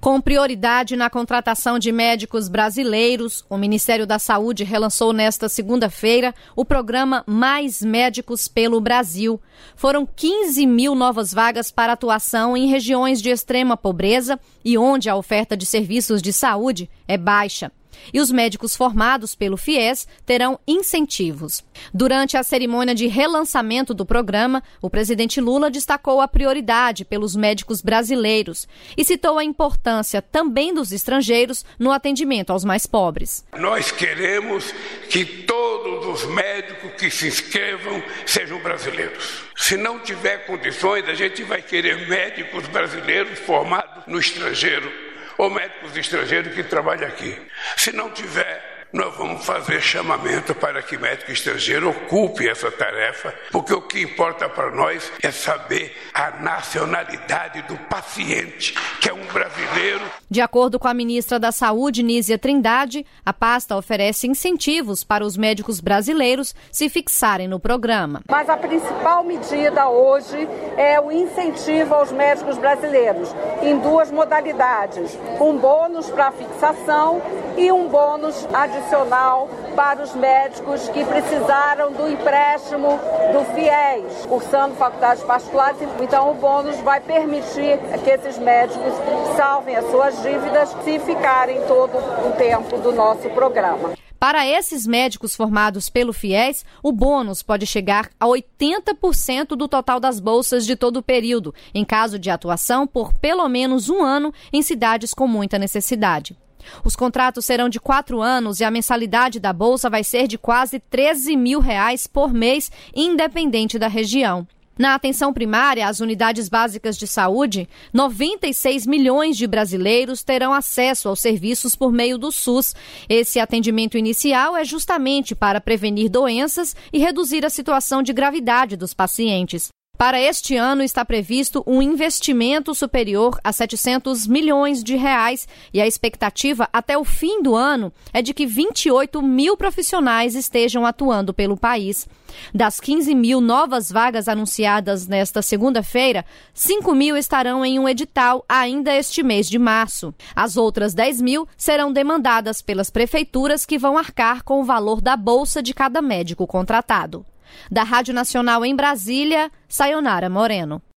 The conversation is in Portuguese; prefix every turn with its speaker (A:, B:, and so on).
A: Com prioridade na contratação de médicos brasileiros, o Ministério da Saúde relançou nesta segunda-feira o programa Mais Médicos pelo Brasil. Foram 15 mil novas vagas para atuação em regiões de extrema pobreza e onde a oferta de serviços de saúde é baixa e os médicos formados pelo FIES terão incentivos. Durante a cerimônia de relançamento do programa, o presidente Lula destacou a prioridade pelos médicos brasileiros e citou a importância também dos estrangeiros no atendimento aos mais pobres.
B: Nós queremos que todos os médicos que se inscrevam sejam brasileiros. Se não tiver condições, a gente vai querer médicos brasileiros formados no estrangeiro ou médicos estrangeiros que trabalham aqui. Se não tiver, nós vamos fazer chamamento para que médico estrangeiro ocupe essa tarefa, porque o que importa para nós é saber a nacionalidade do paciente, que é um brasileiro.
A: De acordo com a ministra da Saúde, Nízia Trindade, a pasta oferece incentivos para os médicos brasileiros se fixarem no programa.
C: Mas a principal medida hoje é o incentivo aos médicos brasileiros, em duas modalidades: um bônus para fixação e um bônus adicional adicional para os médicos que precisaram do empréstimo do FIES, cursando faculdades particulares. Então, o bônus vai permitir que esses médicos salvem as suas dívidas se ficarem todo o tempo do nosso programa.
A: Para esses médicos formados pelo FIES, o bônus pode chegar a 80% do total das bolsas de todo o período, em caso de atuação por pelo menos um ano em cidades com muita necessidade. Os contratos serão de quatro anos e a mensalidade da Bolsa vai ser de quase 13 mil reais por mês, independente da região. Na atenção primária, as unidades básicas de saúde, 96 milhões de brasileiros terão acesso aos serviços por meio do SUS. Esse atendimento inicial é justamente para prevenir doenças e reduzir a situação de gravidade dos pacientes. Para este ano está previsto um investimento superior a 700 milhões de reais e a expectativa até o fim do ano é de que 28 mil profissionais estejam atuando pelo país. Das 15 mil novas vagas anunciadas nesta segunda-feira, 5 mil estarão em um edital ainda este mês de março. As outras 10 mil serão demandadas pelas prefeituras que vão arcar com o valor da bolsa de cada médico contratado. Da Rádio Nacional em Brasília, Sayonara Moreno.